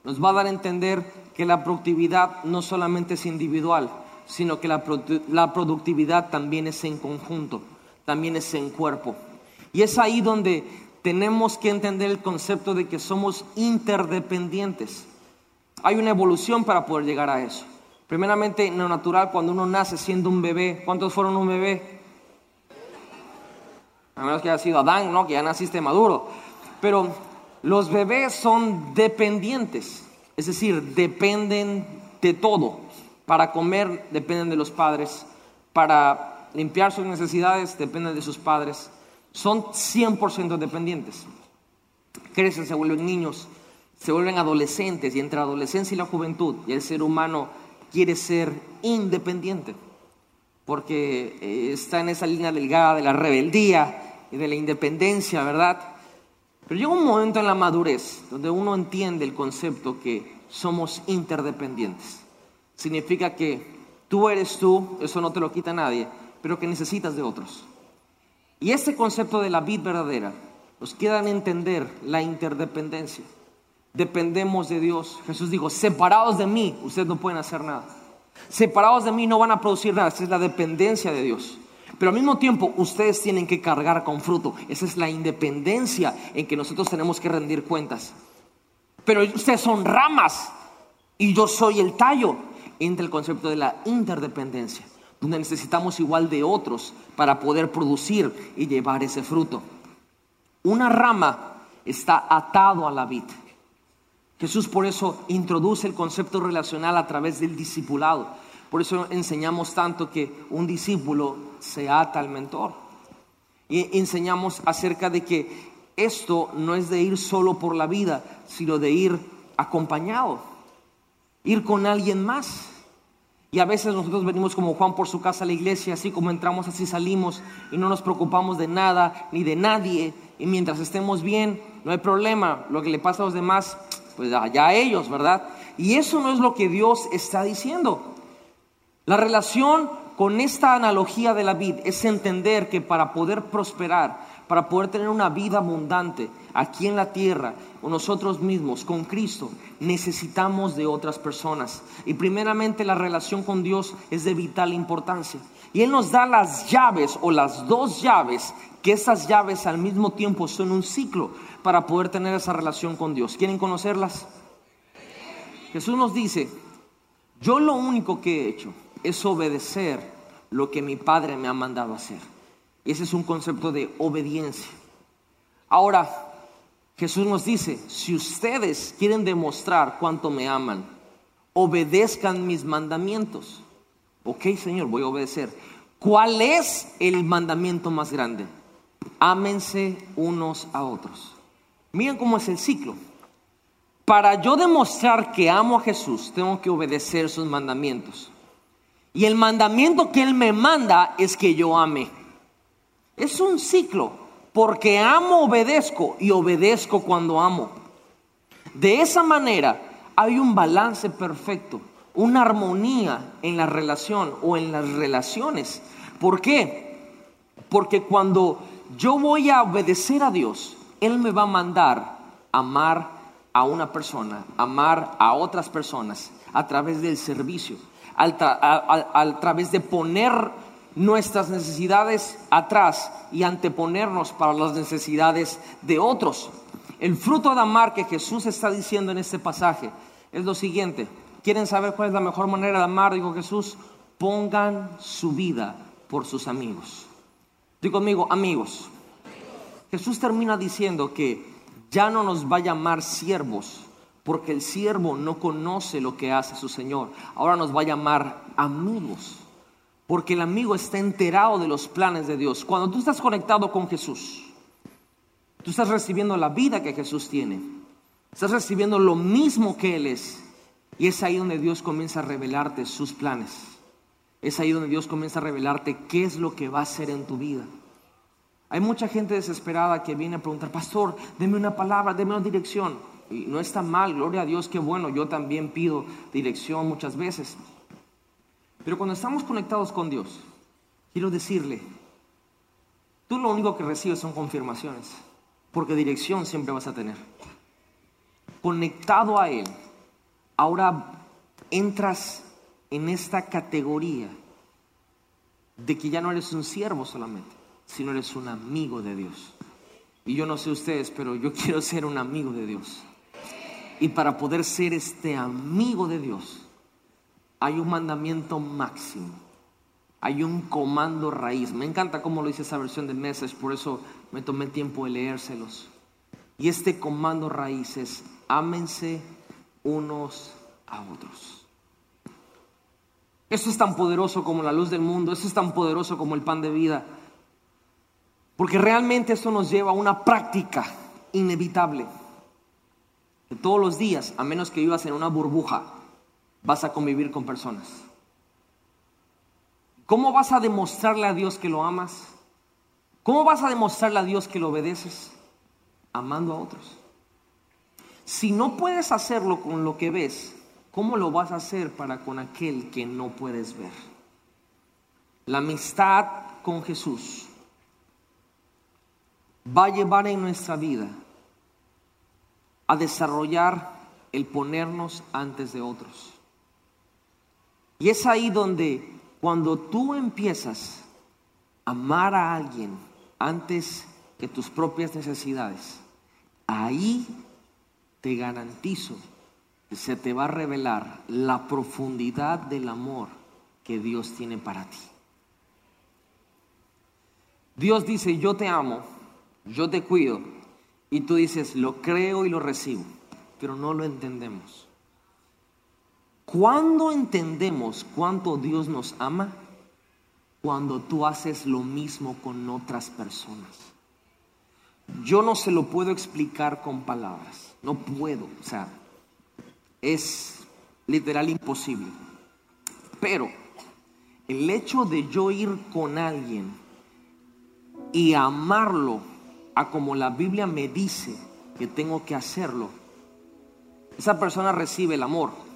nos va a dar a entender que la productividad no solamente es individual, sino que la, la productividad también es en conjunto, también es en cuerpo. Y es ahí donde tenemos que entender el concepto de que somos interdependientes. Hay una evolución para poder llegar a eso. Primeramente, en lo natural, cuando uno nace siendo un bebé, ¿cuántos fueron un bebé? A menos que haya sido Adán, ¿no? Que ya naciste maduro. Pero los bebés son dependientes, es decir, dependen de todo. Para comer dependen de los padres, para limpiar sus necesidades dependen de sus padres, son 100% dependientes. Crecen, se vuelven niños, se vuelven adolescentes y entre la adolescencia y la juventud el ser humano quiere ser independiente porque eh, está en esa línea delgada de la rebeldía y de la independencia, ¿verdad? Pero llega un momento en la madurez donde uno entiende el concepto que somos interdependientes. Significa que tú eres tú, eso no te lo quita nadie, pero que necesitas de otros. Y este concepto de la vid verdadera nos queda en entender la interdependencia. Dependemos de Dios. Jesús dijo, separados de mí, ustedes no pueden hacer nada. Separados de mí no van a producir nada. Esa es la dependencia de Dios. Pero al mismo tiempo, ustedes tienen que cargar con fruto. Esa es la independencia en que nosotros tenemos que rendir cuentas. Pero ustedes son ramas y yo soy el tallo. Entra el concepto de la interdependencia donde necesitamos igual de otros para poder producir y llevar ese fruto. Una rama está atado a la vid. Jesús por eso introduce el concepto relacional a través del discipulado. Por eso enseñamos tanto que un discípulo se ata al mentor. Y enseñamos acerca de que esto no es de ir solo por la vida, sino de ir acompañado, ir con alguien más. Y a veces nosotros venimos como Juan por su casa a la iglesia, así como entramos, así salimos y no nos preocupamos de nada ni de nadie. Y mientras estemos bien, no hay problema. Lo que le pasa a los demás, pues allá a ellos, ¿verdad? Y eso no es lo que Dios está diciendo. La relación con esta analogía de la vid es entender que para poder prosperar, para poder tener una vida abundante aquí en la tierra, o nosotros mismos, con Cristo, necesitamos de otras personas. Y primeramente la relación con Dios es de vital importancia. Y Él nos da las llaves o las dos llaves, que esas llaves al mismo tiempo son un ciclo para poder tener esa relación con Dios. ¿Quieren conocerlas? Jesús nos dice, yo lo único que he hecho es obedecer lo que mi Padre me ha mandado hacer. Ese es un concepto de obediencia. Ahora, Jesús nos dice, si ustedes quieren demostrar cuánto me aman, obedezcan mis mandamientos. Ok, Señor, voy a obedecer. ¿Cuál es el mandamiento más grande? Ámense unos a otros. Miren cómo es el ciclo. Para yo demostrar que amo a Jesús, tengo que obedecer sus mandamientos. Y el mandamiento que Él me manda es que yo ame. Es un ciclo, porque amo, obedezco y obedezco cuando amo. De esa manera hay un balance perfecto, una armonía en la relación o en las relaciones. ¿Por qué? Porque cuando yo voy a obedecer a Dios, Él me va a mandar amar a una persona, amar a otras personas a través del servicio a, través de poner nuestras necesidades atrás y anteponernos para las necesidades de otros. El fruto de amar que Jesús está diciendo en este pasaje es lo siguiente. ¿Quieren saber cuál es la mejor manera de amar? Dijo Jesús, pongan su vida por sus amigos. Digo conmigo, amigos. Jesús termina diciendo que ya no nos va a llamar siervos, porque el siervo no conoce lo que hace su Señor. Ahora nos va a llamar amigos, porque el amigo está enterado de los planes de Dios. Cuando tú estás conectado con Jesús, tú estás recibiendo la vida que Jesús tiene, estás recibiendo lo mismo que Él es, y es ahí donde Dios comienza a revelarte sus planes. Es ahí donde Dios comienza a revelarte qué es lo que va a hacer en tu vida. Hay mucha gente desesperada que viene a preguntar, pastor, deme una palabra, deme una dirección. Y no está mal, gloria a Dios, qué bueno, yo también pido dirección muchas veces. Pero cuando estamos conectados con Dios, quiero decirle, tú lo único que recibes son confirmaciones, porque dirección siempre vas a tener. Conectado a Él, ahora entras en esta categoría de que ya no eres un siervo solamente, sino eres un amigo de Dios. Y yo no sé ustedes, pero yo quiero ser un amigo de Dios. Y para poder ser este amigo de Dios, hay un mandamiento máximo. Hay un comando raíz. Me encanta cómo lo dice esa versión de Message, por eso me tomé tiempo de leérselos. Y este comando raíz es, ámense unos a otros. Esto es tan poderoso como la luz del mundo, esto es tan poderoso como el pan de vida, porque realmente esto nos lleva a una práctica inevitable todos los días, a menos que vivas en una burbuja, vas a convivir con personas. ¿Cómo vas a demostrarle a Dios que lo amas? ¿Cómo vas a demostrarle a Dios que lo obedeces? Amando a otros. Si no puedes hacerlo con lo que ves, ¿cómo lo vas a hacer para con aquel que no puedes ver? La amistad con Jesús va a llevar en nuestra vida a desarrollar el ponernos antes de otros. Y es ahí donde cuando tú empiezas a amar a alguien antes que tus propias necesidades, ahí te garantizo que se te va a revelar la profundidad del amor que Dios tiene para ti. Dios dice, yo te amo, yo te cuido, y tú dices, lo creo y lo recibo, pero no lo entendemos. ¿Cuándo entendemos cuánto Dios nos ama? Cuando tú haces lo mismo con otras personas. Yo no se lo puedo explicar con palabras, no puedo, o sea, es literal imposible. Pero el hecho de yo ir con alguien y amarlo a como la Biblia me dice que tengo que hacerlo, esa persona recibe el amor,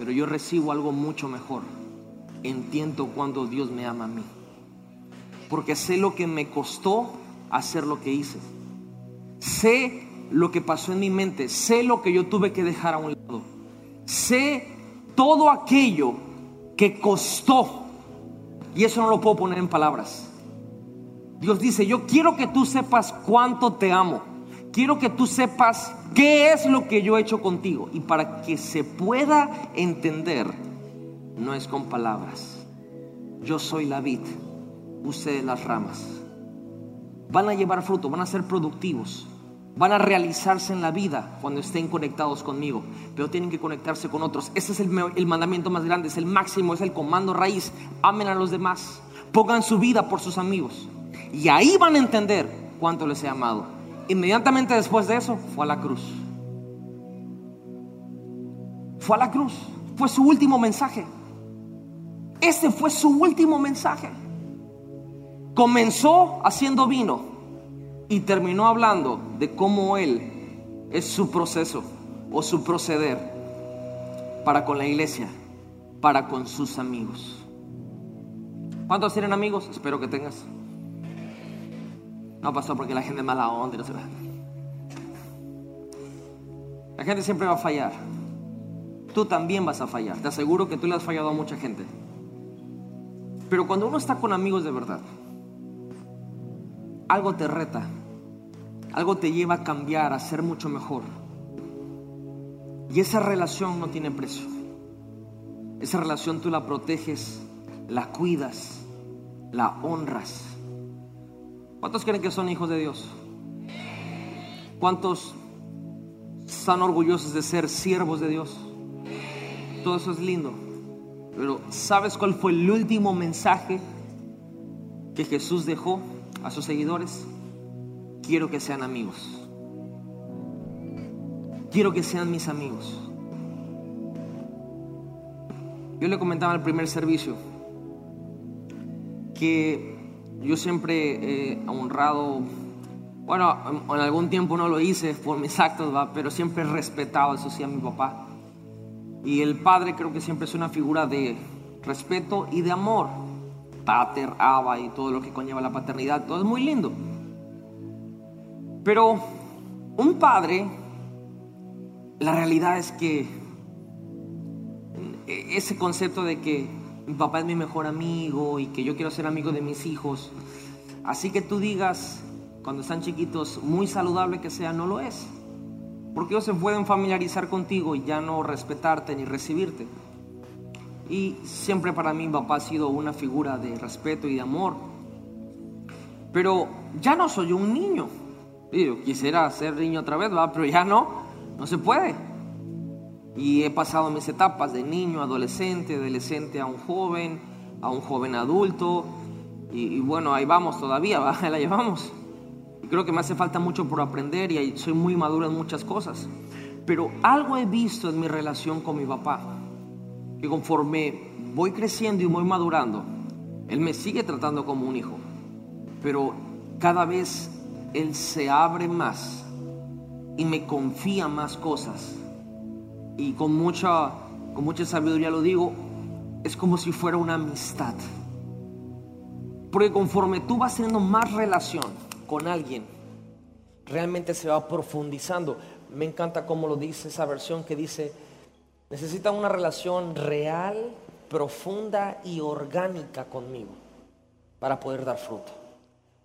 pero yo recibo algo mucho mejor. entiendo cuando Dios me ama a mí. Porque sé lo que me costó hacer lo que hice. Sé lo que pasó en mi mente. Sé lo que yo tuve que dejar a un lado. Sé todo aquello que costó. Y eso no lo puedo poner en palabras. Dios dice, yo quiero que tú sepas cuánto te amo. Quiero que tú sepas qué es lo que yo he hecho contigo. Y para que se pueda entender, no es con palabras. Yo soy la vid, ustedes las ramas. Van a llevar fruto, van a ser productivos. Van a realizarse en la vida cuando estén conectados conmigo, pero tienen que conectarse con otros. Ese es el, el mandamiento más grande, es el máximo, es el comando raíz. Amen a los demás, pongan su vida por sus amigos. Y ahí van a entender cuánto les he amado. Inmediatamente después de eso, fue a la cruz. Fue a la cruz. Fue su último mensaje. Ese fue su último mensaje. Comenzó haciendo vino y terminó hablando de cómo Él es su proceso o su proceder para con la iglesia, para con sus amigos. ¿Cuántos tienen amigos? Espero que tengas. No, pasó porque la gente es mala onda no se va. La gente siempre va a fallar. Tú también vas a fallar. Te aseguro que tú le has fallado a mucha gente. Pero cuando uno está con amigos de verdad, algo te reta, algo te lleva a cambiar, a ser mucho mejor. Y esa relación no tiene precio. Esa relación tú la proteges, la cuidas, la honras. ¿Cuántos creen que son hijos de Dios? ¿Cuántos están orgullosos de ser siervos de Dios? Todo eso es lindo. Pero ¿sabes cuál fue el último mensaje que Jesús dejó a sus seguidores? Quiero que sean amigos. Quiero que sean mis amigos. Yo le comentaba al primer servicio que yo siempre he honrado, bueno, en algún tiempo no lo hice por mis actos, pero siempre he respetado, eso sí, a mi papá. Y el padre creo que siempre es una figura de respeto y de amor. Pater, aba y todo lo que conlleva la paternidad, todo es muy lindo. Pero un padre, la realidad es que ese concepto de que mi papá es mi mejor amigo y que yo quiero ser amigo de mis hijos, así que tú digas, cuando están chiquitos, muy saludable que sea, no lo es. Porque ellos se pueden familiarizar contigo y ya no respetarte ni recibirte. Y siempre para mí mi papá ha sido una figura de respeto y de amor. Pero ya no soy un niño. Yo quisiera ser niño otra vez, ¿va? pero ya no, no se puede. Y he pasado mis etapas de niño, adolescente, adolescente a un joven, a un joven adulto. Y, bueno, ahí vamos todavía, la llevamos. Creo que me hace falta mucho por aprender y soy muy maduro en muchas cosas. Pero algo he visto en mi relación con mi papá, que conforme voy creciendo y voy madurando, él me sigue tratando como un hijo. Pero cada vez él se abre más y me confía más cosas. Y con mucha, con mucha sabiduría lo digo, es como si fuera una amistad. Porque conforme tú vas teniendo más relación con alguien, realmente se va profundizando. Me encanta cómo lo dice esa versión que dice, necesitan una relación real, profunda y orgánica conmigo para poder dar fruto,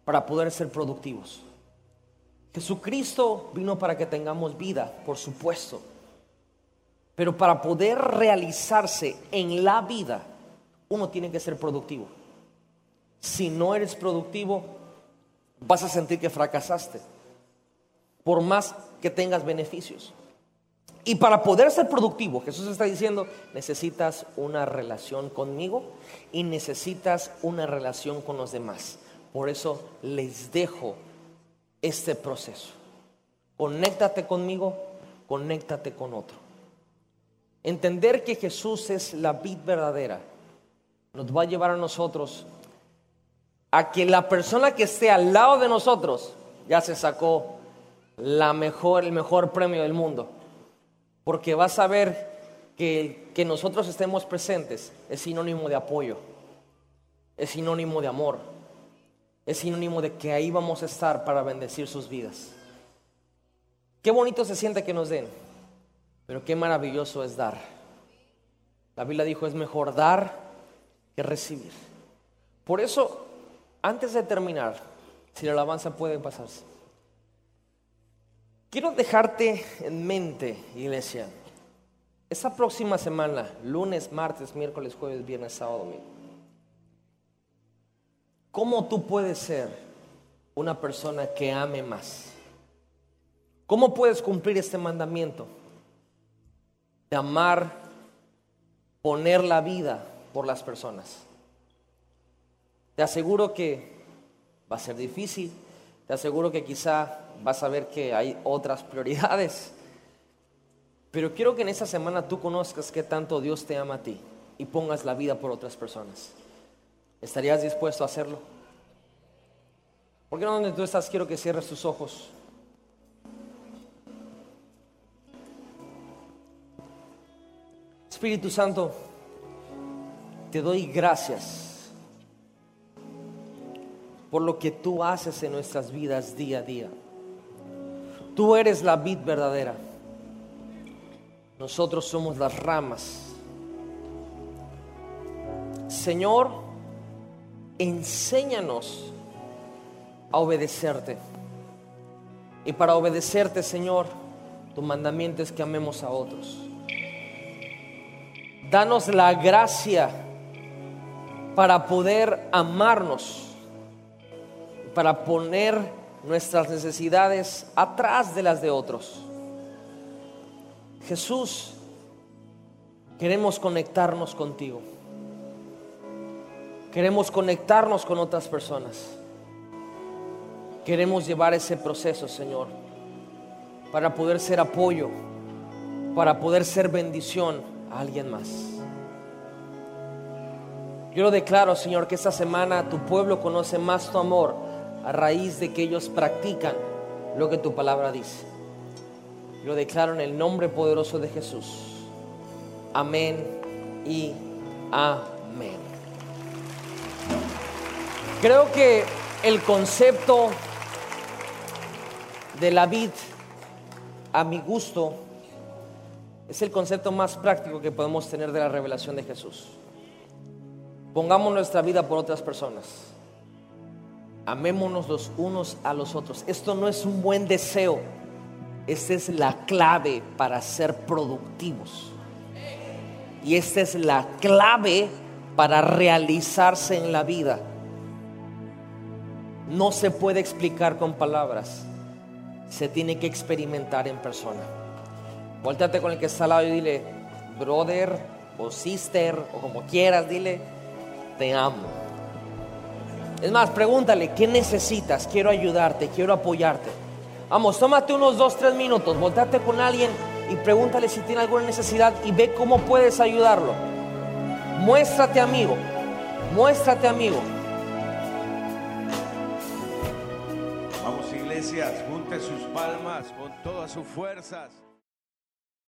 para poder ser productivos. Jesucristo vino para que tengamos vida, por supuesto. Pero para poder realizarse en la vida, uno tiene que ser productivo. Si no eres productivo, vas a sentir que fracasaste, por más que tengas beneficios. Y para poder ser productivo, Jesús está diciendo, necesitas una relación conmigo y necesitas una relación con los demás. Por eso les dejo este proceso. Conéctate conmigo, conéctate con otro. Entender que Jesús es la vid verdadera nos va a llevar a nosotros a que la persona que esté al lado de nosotros ya se sacó la mejor, el mejor premio del mundo. Porque va a saber que, que nosotros estemos presentes es sinónimo de apoyo, es sinónimo de amor, es sinónimo de que ahí vamos a estar para bendecir sus vidas. Qué bonito se siente que nos den, pero qué maravilloso es dar. La Biblia dijo, es mejor dar que recibir. Por eso, antes de terminar, si la alabanza puede pasarse, quiero dejarte en mente, iglesia, esa próxima semana, lunes, martes, miércoles, jueves, viernes, sábado, domingo, ¿cómo tú puedes ser una persona que ame más? ¿Cómo puedes cumplir este mandamiento? De amar, poner la vida por las personas. Te aseguro que va a ser difícil, te aseguro que quizá vas a ver que hay otras prioridades, pero quiero que en esta semana tú conozcas que tanto Dios te ama a ti y pongas la vida por otras personas. ¿Estarías dispuesto a hacerlo? ¿Por qué no donde tú estás quiero que cierres tus ojos? Espíritu Santo, te doy gracias por lo que tú haces en nuestras vidas día a día. Tú eres la vid verdadera. Nosotros somos las ramas. Señor, enséñanos a obedecerte. Y para obedecerte, Señor, tu mandamiento es que amemos a otros. Danos la gracia para poder amarnos, para poner nuestras necesidades atrás de las de otros. Jesús, queremos conectarnos contigo. Queremos conectarnos con otras personas. Queremos llevar ese proceso, Señor, para poder ser apoyo, para poder ser bendición alguien más. Yo lo declaro, Señor, que esta semana tu pueblo conoce más tu amor a raíz de que ellos practican lo que tu palabra dice. Lo declaro en el nombre poderoso de Jesús. Amén y amén. Creo que el concepto de la vid, a mi gusto, es el concepto más práctico que podemos tener de la revelación de Jesús. Pongamos nuestra vida por otras personas. Amémonos los unos a los otros. Esto no es un buen deseo. Esta es la clave para ser productivos. Y esta es la clave para realizarse en la vida. No se puede explicar con palabras. Se tiene que experimentar en persona. Volteate con el que está al lado y dile, brother o sister o como quieras, dile, te amo. Es más, pregúntale, ¿qué necesitas? Quiero ayudarte, quiero apoyarte. Vamos, tómate unos dos, tres minutos, volteate con alguien y pregúntale si tiene alguna necesidad y ve cómo puedes ayudarlo. Muéstrate amigo, muéstrate amigo. Vamos iglesias, junte sus palmas con todas sus fuerzas.